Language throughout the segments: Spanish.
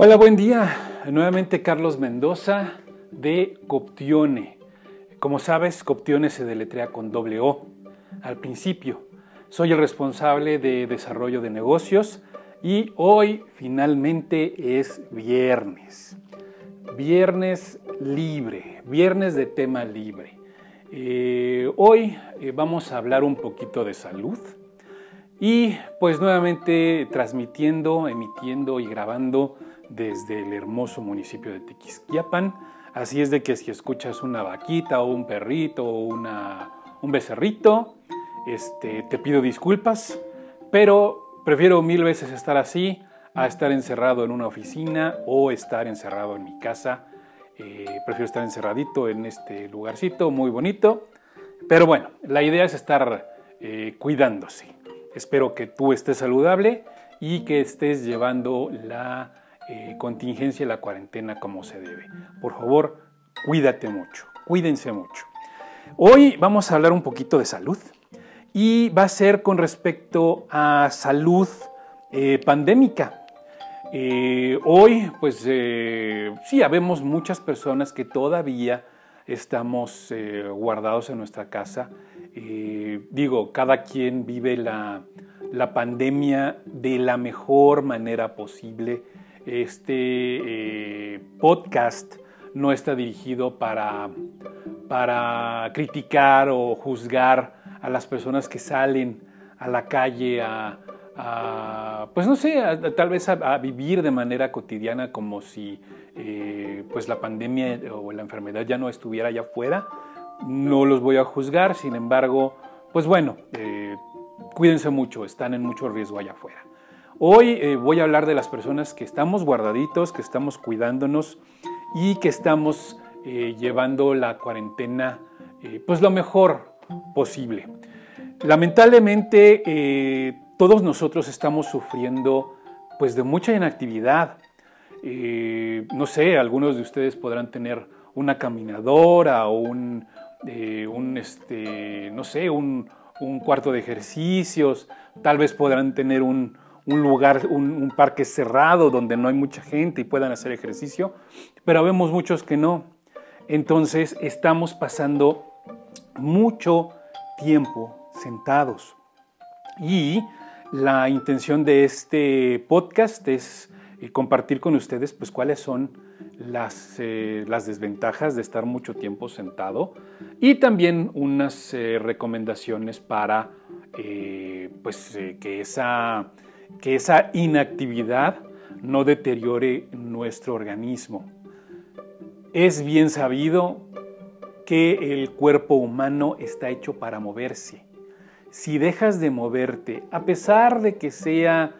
Hola, buen día. Nuevamente Carlos Mendoza de Coptione. Como sabes, Coptione se deletrea con doble O al principio. Soy el responsable de desarrollo de negocios y hoy finalmente es viernes. Viernes libre, viernes de tema libre. Eh, hoy eh, vamos a hablar un poquito de salud y pues nuevamente transmitiendo, emitiendo y grabando desde el hermoso municipio de Tequisquiapan. Así es de que si escuchas una vaquita o un perrito o una, un becerrito, este, te pido disculpas, pero prefiero mil veces estar así a estar encerrado en una oficina o estar encerrado en mi casa. Eh, prefiero estar encerradito en este lugarcito muy bonito. Pero bueno, la idea es estar eh, cuidándose. Espero que tú estés saludable y que estés llevando la eh, contingencia y la cuarentena como se debe. Por favor, cuídate mucho, cuídense mucho. Hoy vamos a hablar un poquito de salud y va a ser con respecto a salud eh, pandémica. Eh, hoy, pues sí, habemos muchas personas que todavía estamos guardados en nuestra casa. digo, cada quien vive la, la pandemia de la mejor manera posible este eh, podcast no está dirigido para, para criticar o juzgar a las personas que salen a la calle a, pues no sé, tal vez a, vivir de manera cotidiana como si eh, pues la pandemia o la enfermedad ya no estuviera allá afuera. No los voy a juzgar, sin embargo, pues bueno, eh, cuídense mucho, están en mucho riesgo allá afuera. Hoy eh, voy a hablar de las personas que estamos guardaditos, que estamos cuidándonos y que estamos eh, llevando la cuarentena eh, pues lo mejor posible. Lamentablemente todos nosotros estamos sufriendo pues de mucha inactividad. no sé, algunos de ustedes podrán tener una caminadora o un, este, no sé, un cuarto de ejercicios, tal vez podrán tener un, un lugar, un, parque cerrado donde no hay mucha gente y puedan hacer ejercicio, pero vemos muchos que no. Entonces estamos pasando mucho tiempo sentados. Y la intención de este podcast es eh, compartir con ustedes pues cuáles son las, eh, las desventajas de estar mucho tiempo sentado y también unas eh, recomendaciones para pues, que esa que esa inactividad no deteriore nuestro organismo. Es bien sabido que el cuerpo humano está hecho para moverse. Si dejas de moverte, a pesar de que sea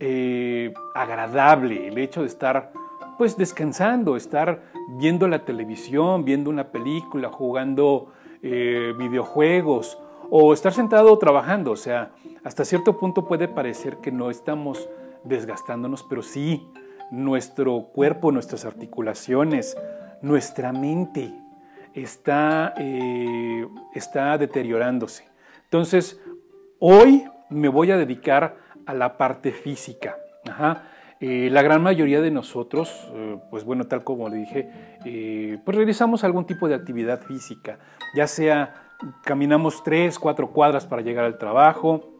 eh, agradable el hecho de estar pues descansando, estar viendo la televisión, viendo una película, jugando eh, videojuegos o estar sentado trabajando, o sea, hasta cierto punto puede parecer que no estamos desgastándonos, pero sí, nuestro cuerpo, nuestras articulaciones, nuestra mente está, eh, está deteriorándose. Entonces, hoy me voy a dedicar a la parte física. Eh, la gran mayoría de nosotros, eh, pues bueno, tal como le dije, pues realizamos algún tipo de actividad física, ya sea caminamos tres, cuatro cuadras para llegar al trabajo,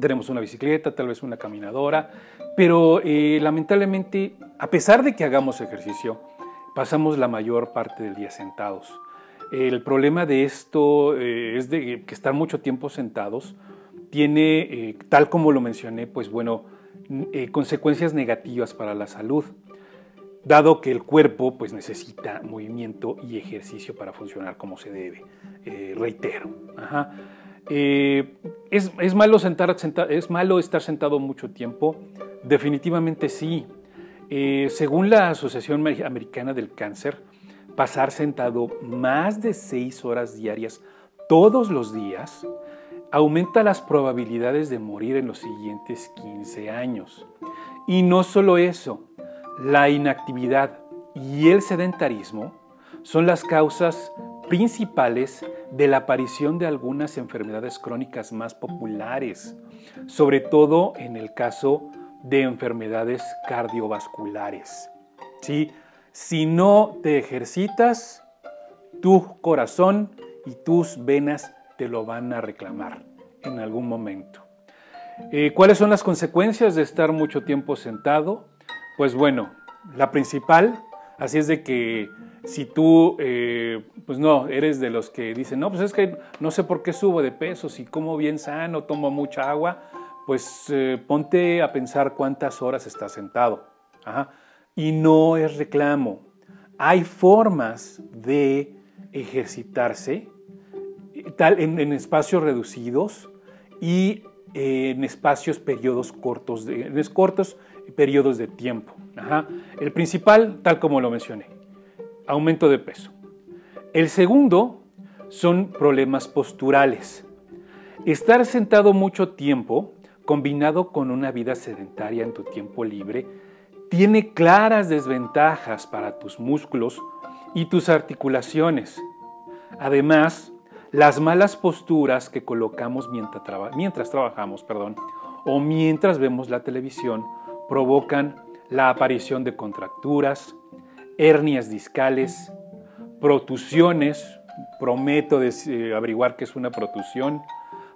tenemos una bicicleta, tal vez una caminadora, pero eh, lamentablemente, a pesar de que hagamos ejercicio, pasamos la mayor parte del día sentados. El problema de esto eh, es de que estar mucho tiempo sentados tiene, eh, tal como lo mencioné, pues bueno, consecuencias negativas para la salud dado que el cuerpo pues, necesita movimiento y ejercicio para funcionar como se debe. Eh, reitero. Eh, ¿es, malo sentar, ¿Es malo estar sentado mucho tiempo? Definitivamente sí. Eh, según la Asociación Americana del Cáncer, pasar sentado más de seis horas diarias todos los días aumenta las probabilidades de morir en los siguientes 15 años. Y no solo eso, la inactividad y el sedentarismo son las causas principales de la aparición de algunas enfermedades crónicas más populares, sobre todo en el caso de enfermedades cardiovasculares. ¿sí? Si no te ejercitas, tu corazón y tus venas te lo van a reclamar en algún momento. Eh, ¿Cuáles son las consecuencias de estar mucho tiempo sentado? Pues bueno, la principal, así es de que si tú, eh, pues no, eres de los que dicen, no, pues es que no sé por qué subo de peso, si como bien sano, tomo mucha agua, pues eh, ponte a pensar cuántas horas estás sentado. Y no es reclamo. Hay formas de ejercitarse tal, en, espacios reducidos y en espacios periodos cortos, cortos periodos de tiempo. El principal, tal como lo mencioné, aumento de peso. El segundo son problemas posturales. Estar sentado mucho tiempo, combinado con una vida sedentaria en tu tiempo libre, tiene claras desventajas para tus músculos y tus articulaciones. Además, las malas posturas que colocamos mientras, trabajamos perdón, o mientras vemos la televisión provocan la aparición de contracturas, hernias discales, protusiones, prometo eh, averiguar qué es una protusión,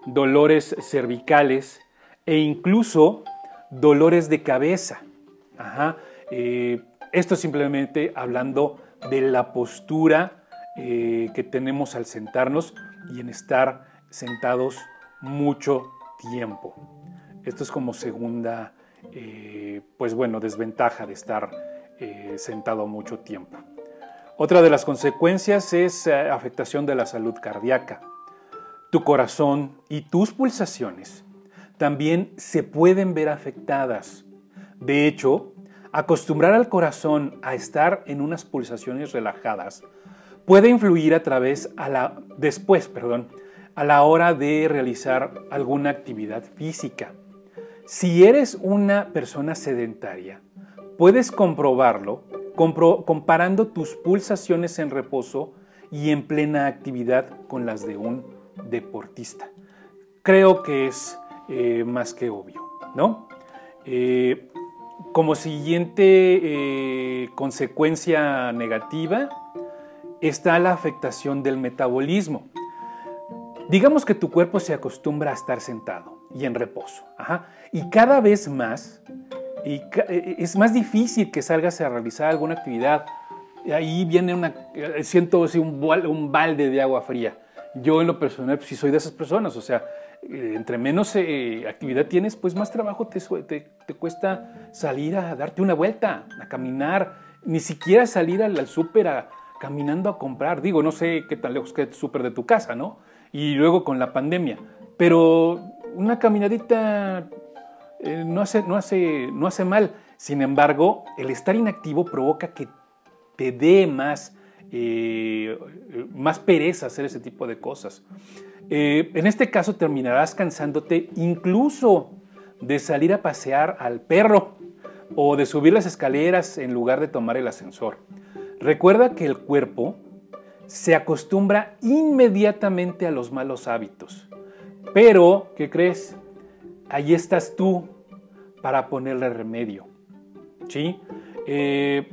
dolores cervicales e incluso dolores de cabeza. Eh, esto simplemente hablando de la postura eh, que tenemos al sentarnos y en estar sentados mucho tiempo. Esto es como segunda, pues bueno, desventaja de estar eh, sentado mucho tiempo. Otra de las consecuencias es eh, afectación de la salud cardíaca. Tu corazón y tus pulsaciones también se pueden ver afectadas. De hecho, acostumbrar al corazón a estar en unas pulsaciones relajadas puede influir a través a la después, perdón, a la hora de realizar alguna actividad física. Si eres una persona sedentaria, Puedes comprobarlo comparando tus pulsaciones en reposo y en plena actividad con las de un deportista. Creo que es eh, más que obvio, ¿no? Eh, como siguiente eh, consecuencia negativa está la afectación del metabolismo. Digamos que tu cuerpo se acostumbra a estar sentado y en reposo. Y cada vez más y e, e, es más difícil que salgas a realizar alguna actividad. Ahí viene una, eh, siento un, un balde de agua fría. Yo en lo personal, pues sí soy de esas personas, o sea, eh, entre menos eh, actividad tienes, pues más trabajo te, te, te, cuesta salir a darte una vuelta, a caminar, ni siquiera salir al, súper caminando a comprar. Digo, no sé qué tan lejos queda el súper de tu casa, ¿no? Y luego con la pandemia, pero una caminadita eh, no, hace, no, hace, no hace mal. Sin embargo, el estar inactivo provoca que te dé más, eh, más pereza hacer ese tipo de cosas. Eh, en este caso terminarás cansándote incluso de salir a pasear al perro o de subir las escaleras en lugar de tomar el ascensor. Recuerda que el cuerpo se acostumbra inmediatamente a los malos hábitos. Pero, ¿qué crees? Ahí estás tú para ponerle remedio. ¿Sí? Eh,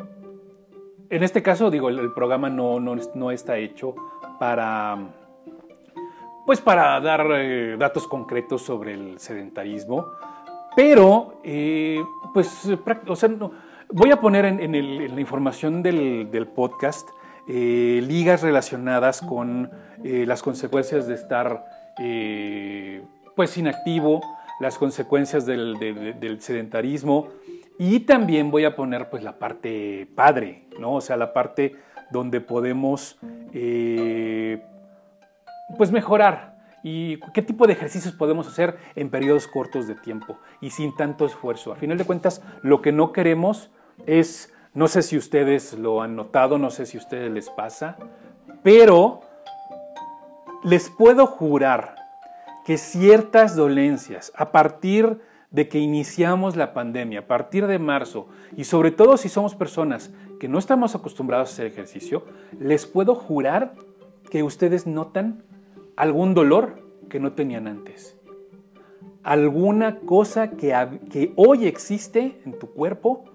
en este caso, digo, el, programa no, no, está hecho para, pues para dar eh, datos concretos sobre el sedentarismo, pero, eh, pues, o sea, voy a poner en, la información del podcast ligas relacionadas con las consecuencias de estar, pues, inactivo, las consecuencias del, sedentarismo y también voy a poner pues la parte padre, ¿no? O sea, la parte donde podemos eh, pues mejorar y qué tipo de ejercicios podemos hacer en periodos cortos de tiempo y sin tanto esfuerzo. A final de cuentas, lo que no queremos es, no sé si ustedes lo han notado, no sé si a ustedes les pasa, pero les puedo jurar que ciertas dolencias, a partir de que iniciamos la pandemia, a partir de marzo, y sobre todo si somos personas que no estamos acostumbrados a hacer ejercicio, les puedo jurar que ustedes notan algún dolor que no tenían antes. alguna cosa que, que hoy existe en tu cuerpo,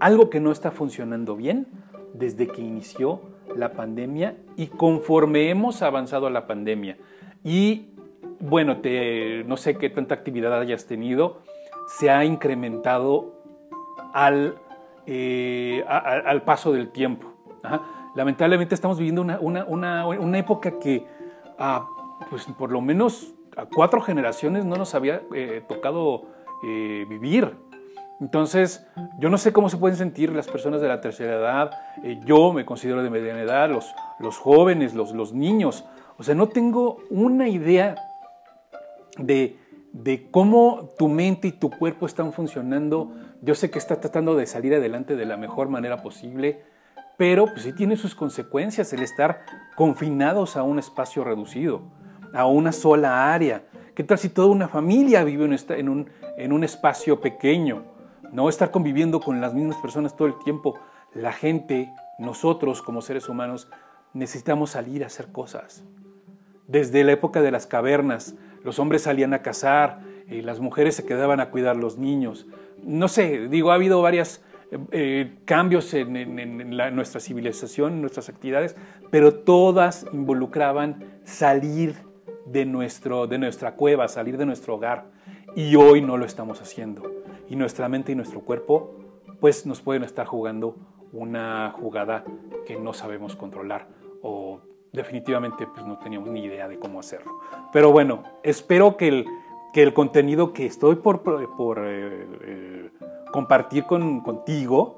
algo que no está funcionando bien desde que inició la pandemia y conforme hemos avanzado a la pandemia. Y bueno, te, no sé qué tanta actividad hayas tenido, se ha incrementado al, eh, al paso del tiempo. Lamentablemente estamos viviendo una, una, una, una época que, ah, pues por lo menos a cuatro generaciones no nos había eh, tocado eh, vivir. Entonces, yo no sé cómo se pueden sentir las personas de la tercera edad. yo me considero de mediana edad, los, jóvenes, los, niños. O sea, no tengo una idea de, cómo tu mente y tu cuerpo están funcionando. Yo sé que estás tratando de salir adelante de la mejor manera posible, pero pues sí tiene sus consecuencias el estar confinados a un espacio reducido, a una sola área. ¿Qué tal si toda una familia vive en un espacio pequeño? No estar conviviendo con las mismas personas todo el tiempo. La gente, nosotros como seres humanos, necesitamos salir a hacer cosas. Desde la época de las cavernas, los hombres salían a cazar, y las mujeres se quedaban a cuidar los niños. No sé, digo, ha habido varios eh, cambios en, nuestra civilización, en nuestras actividades, pero todas involucraban salir de, nuestro, de nuestra cueva, salir de nuestro hogar. Y hoy no lo estamos haciendo. Y nuestra mente y nuestro cuerpo, pues nos pueden estar jugando una jugada que no sabemos controlar o definitivamente pues no teníamos ni idea de cómo hacerlo. Pero bueno, espero que el, que el contenido que estoy por, por eh, eh, compartir con, contigo,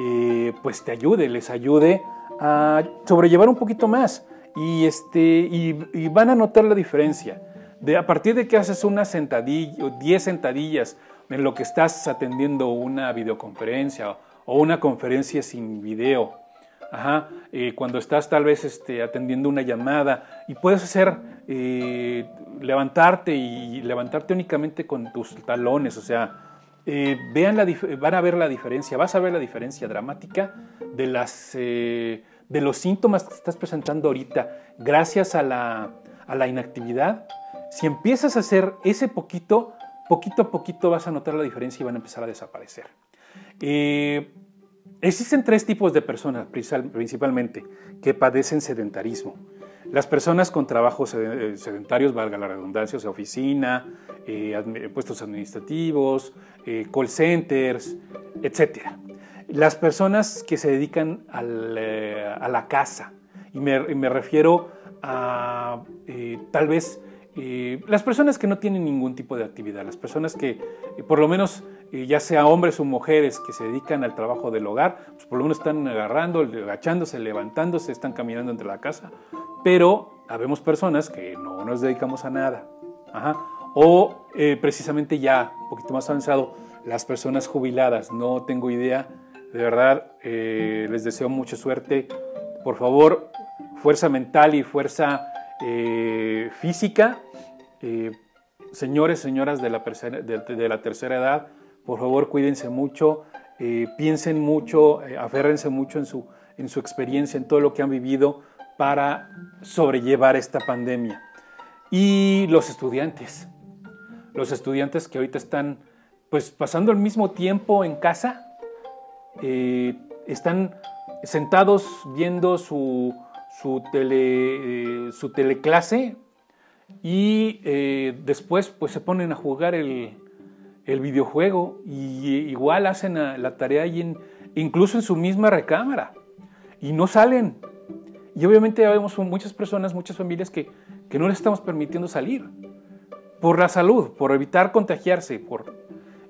eh, pues te ayude, les ayude a sobrellevar un poquito más y, este, y, van a notar la diferencia. De, a partir de que haces una sentadilla o 10 sentadillas en lo que estás atendiendo una videoconferencia o una conferencia sin video, eh, cuando estás tal vez este, atendiendo una llamada y puedes hacer, eh, levantarte y levantarte únicamente con tus talones, o sea, eh, vean la, van a ver la diferencia, vas a ver la diferencia dramática de, las, de los síntomas que estás presentando ahorita gracias a la, a la inactividad. Si empiezas a hacer ese poquito, poquito a poquito vas a notar la diferencia y van a empezar a desaparecer. Existen tres tipos de personas principalmente que padecen sedentarismo. Las personas con trabajos eh, sedentarios, valga la redundancia, o sea, oficina, eh, puestos administrativos, eh, call centers, etc. Las personas que se dedican a la casa, y me, refiero a tal vez las personas que no tienen ningún tipo de actividad, las personas que por lo menos ya sea hombres o mujeres que se dedican al trabajo del hogar, pues por lo menos están agarrando, agachándose, levantándose, están caminando entre la casa, pero habemos personas que no nos dedicamos a nada. O eh, precisamente ya, un poquito más avanzado, las personas jubiladas, no tengo idea, de verdad, eh, les deseo mucha suerte. Por favor, fuerza mental y fuerza eh, física. señores, señoras de la, tercera edad, por favor, cuídense mucho, eh, piensen mucho, eh, aférrense mucho en su, en su experiencia, en todo lo que han vivido para sobrellevar esta pandemia. Y los estudiantes, los estudiantes que ahorita están pues pasando el mismo tiempo en casa, eh, están sentados viendo su, su, tele, su teleclase y después pues se ponen a jugar el, el videojuego y igual hacen la tarea incluso en su misma recámara y no salen. Y obviamente vemos muchas personas, muchas familias que, que no les estamos permitiendo salir por la salud, por evitar contagiarse, por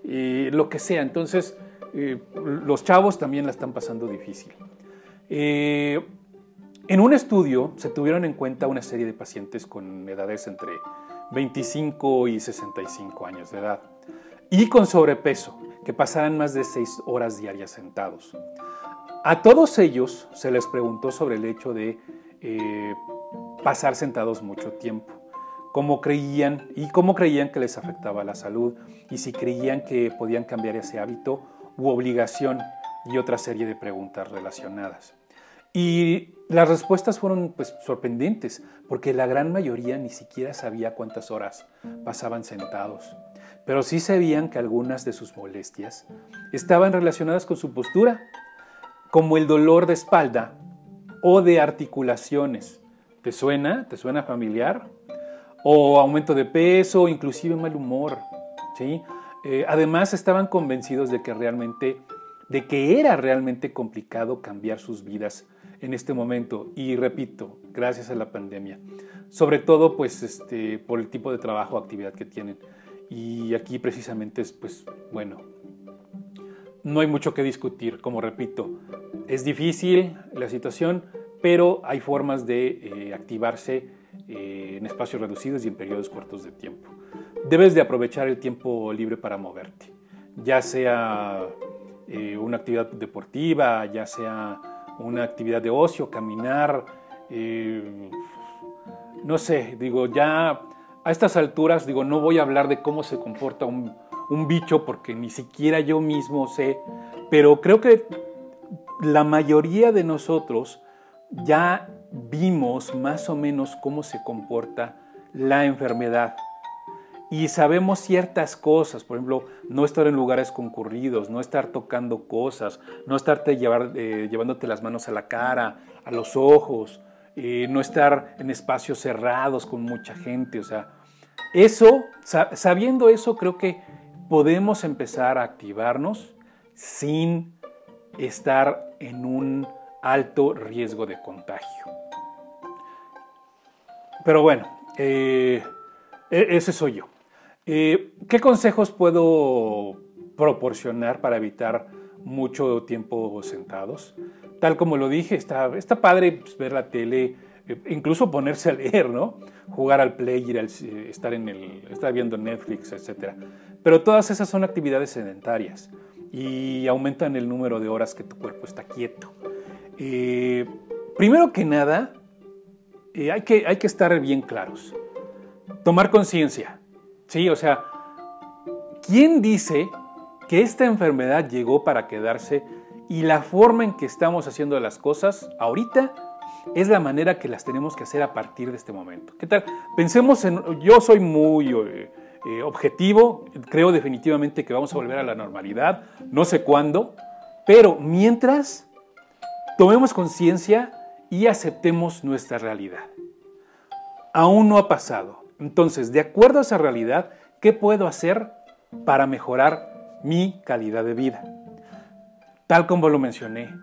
eh, lo que sea. Entonces, eh, los chavos también la están pasando difícil. Eh, en un estudio se tuvieron en cuenta una serie de pacientes con edades entre 25 y 65 años de edad y con sobrepeso, que pasaran más de seis horas diarias sentados. A todos ellos se les preguntó sobre el hecho de eh, pasar sentados mucho tiempo, cómo creían y cómo creían que les afectaba la salud y si creían que podían cambiar ese hábito u obligación y otra serie de preguntas relacionadas. Y las respuestas fueron pues, sorprendentes, porque la gran mayoría ni siquiera sabía cuántas horas pasaban sentados. pero sí sabían que algunas de sus molestias estaban relacionadas con su postura, como el dolor de espalda o de articulaciones. ¿Te suena? ¿Te suena familiar? O aumento de peso, inclusive mal humor. ¿sí? Eh, además estaban convencidos de que realmente, de que era realmente complicado cambiar sus vidas en este momento. Y repito, gracias a la pandemia. Sobre todo, pues, este, por el tipo de trabajo o actividad que tienen. Y aquí precisamente es, pues, bueno, no hay mucho que discutir, como repito. Es difícil la situación, pero hay formas de eh, activarse eh, en espacios reducidos y en periodos cortos de tiempo. Debes de aprovechar el tiempo libre para moverte, ya sea eh, una actividad deportiva, ya sea una actividad de ocio, caminar, no sé, digo, ya a estas alturas, digo, no voy a hablar de cómo se comporta un, un bicho porque ni siquiera yo mismo sé, pero creo que la mayoría de nosotros ya vimos más o menos cómo se comporta la enfermedad y sabemos ciertas cosas, por ejemplo, no estar en lugares concurridos, no estar tocando cosas, no estarte eh, llevándote las manos a la cara, a los ojos, eh, no estar en espacios cerrados con mucha gente, o sea, eso, sabiendo eso, creo que podemos empezar a activarnos sin estar en un alto riesgo de contagio. Pero bueno, eh, e-, ese soy yo. Eh, ¿Qué consejos puedo proporcionar para evitar mucho tiempo sentados? Tal como lo dije, está, está padre pues, ver la tele, eh, incluso ponerse a leer, ¿no? Jugar al play, ir estar, en el, estar viendo Netflix, etc. Pero todas esas son actividades sedentarias y aumentan el número de horas que tu cuerpo está quieto. Eh, primero que nada, hay, que, hay que estar bien claros. Tomar conciencia. Sí, o sea, ¿quién dice que esta enfermedad llegó para quedarse y la forma en que estamos haciendo las cosas ahorita es la manera que las tenemos que hacer a partir de este momento. ¿Qué tal? Pensemos en, yo soy muy eh, eh, objetivo, creo definitivamente que vamos a volver a la normalidad, no sé cuándo, pero mientras tomemos conciencia y aceptemos nuestra realidad. Aún no ha pasado. Entonces, de acuerdo a esa realidad, ¿qué puedo hacer para mejorar mi calidad de vida? Tal como lo mencioné,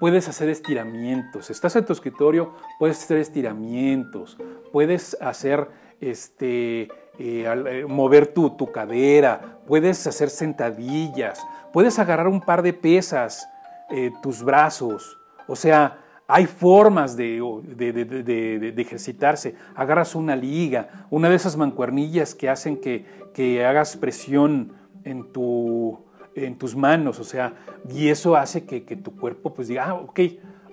puedes hacer estiramientos. Estás en tu escritorio, puedes hacer estiramientos, puedes hacer este, eh, eh, mover tu, tu, cadera, puedes hacer sentadillas, puedes agarrar un par de pesas, eh, tus brazos. O sea, hay formas de, de, ejercitarse. Agarras una liga, una de esas mancuernillas que hacen que, que hagas presión en tu, en tus manos, o sea, y eso hace que, tu cuerpo pues diga, ah, ok,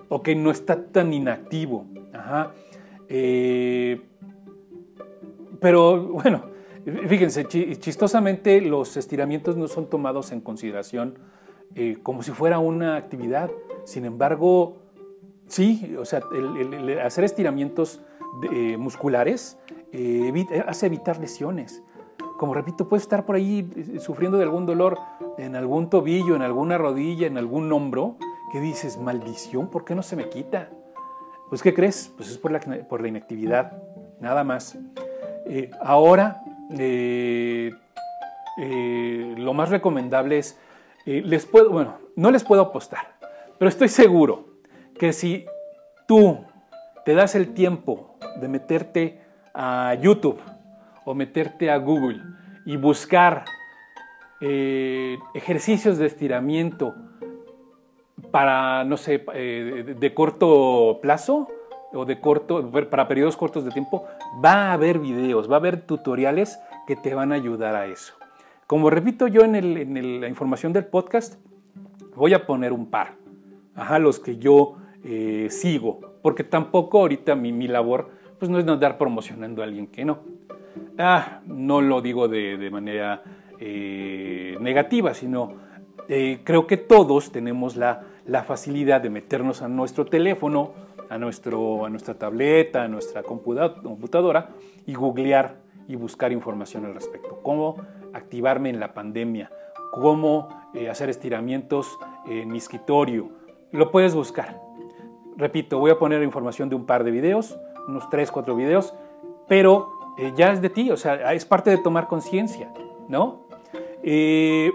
ok, no está tan inactivo. Ajá. Eh, pero bueno, fíjense, chistosamente los estiramientos no son tomados en consideración eh, como si fuera una actividad. Sin embargo, sí, o sea, hacer estiramientos eh, musculares hace evitar lesiones como repito, puedes estar por ahí eh, sufriendo de algún dolor en algún tobillo, en alguna rodilla, en algún hombro, que dices, maldición, ¿por qué no se me quita? Pues, ¿qué crees? Pues es por la, por la inactividad, nada más. Eh, ahora, eh, lo más recomendable es, les puedo, bueno, no les puedo apostar, pero estoy seguro que si tú te das el tiempo de meterte a YouTube, o meterte a Google y buscar eh, ejercicios de estiramiento para, no sé, eh, de, corto plazo o de corto, para periodos cortos de tiempo, va a haber videos, va a haber tutoriales que te van a ayudar a eso. Como repito yo en, la información del podcast, voy a poner un par, ajá, los que yo eh, sigo, porque tampoco ahorita mi, mi labor pues no es andar promocionando a alguien que no. Ah, no lo digo de, manera eh, negativa, sino eh, creo que todos tenemos la, facilidad de meternos a nuestro teléfono, a, nuestro, a nuestra tableta, a nuestra computadora y googlear y buscar información al respecto. Cómo activarme en la pandemia, cómo hacer estiramientos en mi escritorio. Lo puedes buscar. Repito, voy a poner información de un par de videos, unos 3, 4 videos, pero eh, ya es de ti, o sea, es parte de tomar conciencia, ¿no? Eh,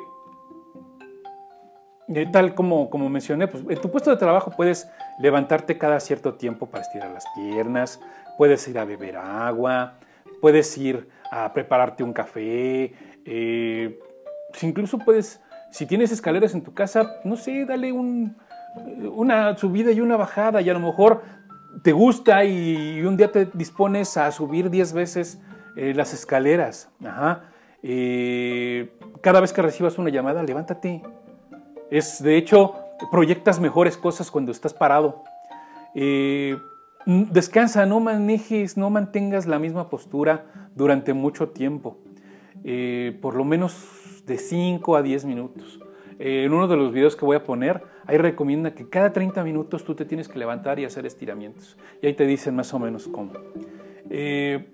tal como, como mencioné, pues, en tu puesto de trabajo puedes levantarte cada cierto tiempo para estirar las piernas, puedes ir a beber agua, puedes ir a prepararte un café, eh, incluso puedes, si tienes escaleras en tu casa, no sé, dale una subida y una bajada y a lo mejor te gusta y, un día te dispones a subir 10 veces eh, las escaleras. Eh, cada vez que recibas una llamada, levántate. Es, de hecho, proyectas mejores cosas cuando estás parado. descansa, no manejes, no mantengas la misma postura durante mucho tiempo. por lo menos de 5 a 10 minutos. Eh, en uno de los videos que voy a poner, ahí recomienda que cada 30 minutos tú te tienes que levantar y hacer estiramientos. Y ahí te dicen más o menos cómo. Eh,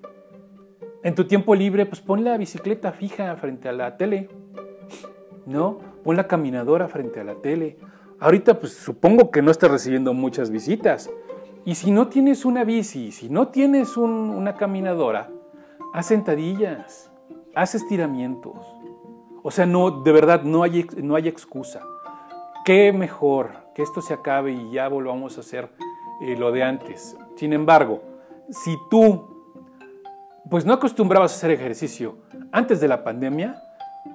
en tu tiempo libre, pues pon la bicicleta fija frente a la tele, ¿no? Pon la caminadora frente a la tele. Ahorita, pues supongo que no estás recibiendo muchas visitas. Y si no tienes una bici, si no tienes una caminadora, haz sentadillas, haz estiramientos o sea, no, de verdad, no hay, no hay excusa. Qué mejor que esto se acabe y ya volvamos a hacer eh, lo de antes. Sin embargo, si tú pues no acostumbrabas a hacer ejercicio antes de la pandemia,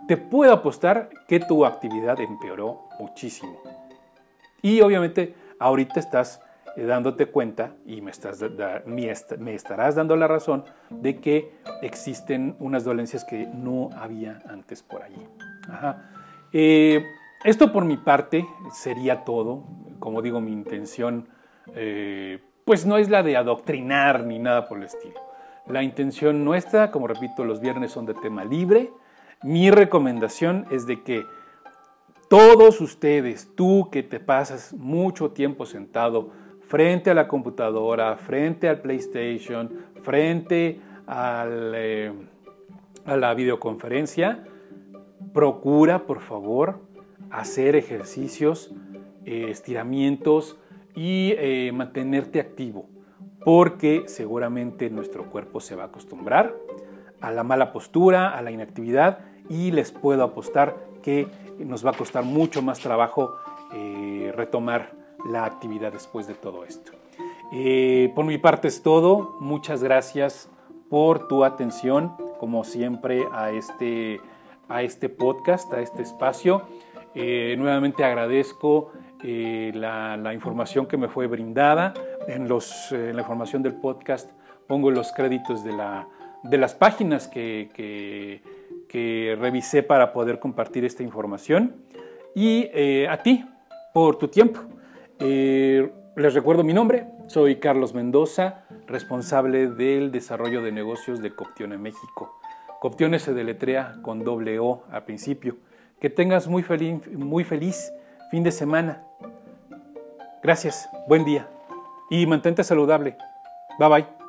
te puedo apostar que tu actividad empeoró muchísimo. Y obviamente ahorita estás dándote cuenta y me, estás, me, estarás dando la razón de que existen unas dolencias que no había antes por allí. Eh, esto por mi parte sería todo. Como digo, mi intención eh, pues no es la de adoctrinar ni nada por el estilo. La intención nuestra, como repito, los viernes son de tema libre. Mi recomendación es de que todos ustedes, tú que te pasas mucho tiempo sentado frente a la computadora, frente al PlayStation, frente eh, a la videoconferencia, procura, por favor, hacer ejercicios, eh, estiramientos y eh, mantenerte activo, porque seguramente nuestro cuerpo se va a acostumbrar a la mala postura, a la inactividad y les puedo apostar que nos va a costar mucho más trabajo retomar la actividad después de todo esto. Eh, por mi parte es todo. Muchas gracias por tu atención, como siempre, a este, a este podcast, a este espacio. Eh, nuevamente agradezco eh, la, información que me fue brindada. En, los, en, la información del podcast pongo los créditos de, la, de las páginas que, que, que, revisé para poder compartir esta información. Y a ti por tu tiempo. Eh, les recuerdo mi nombre, soy Carlos Mendoza, responsable del desarrollo de negocios de Coptione México. Coptione se deletrea con doble O al principio. Que tengas muy feliz, muy feliz fin de semana. Gracias, buen día y mantente saludable. Bye bye.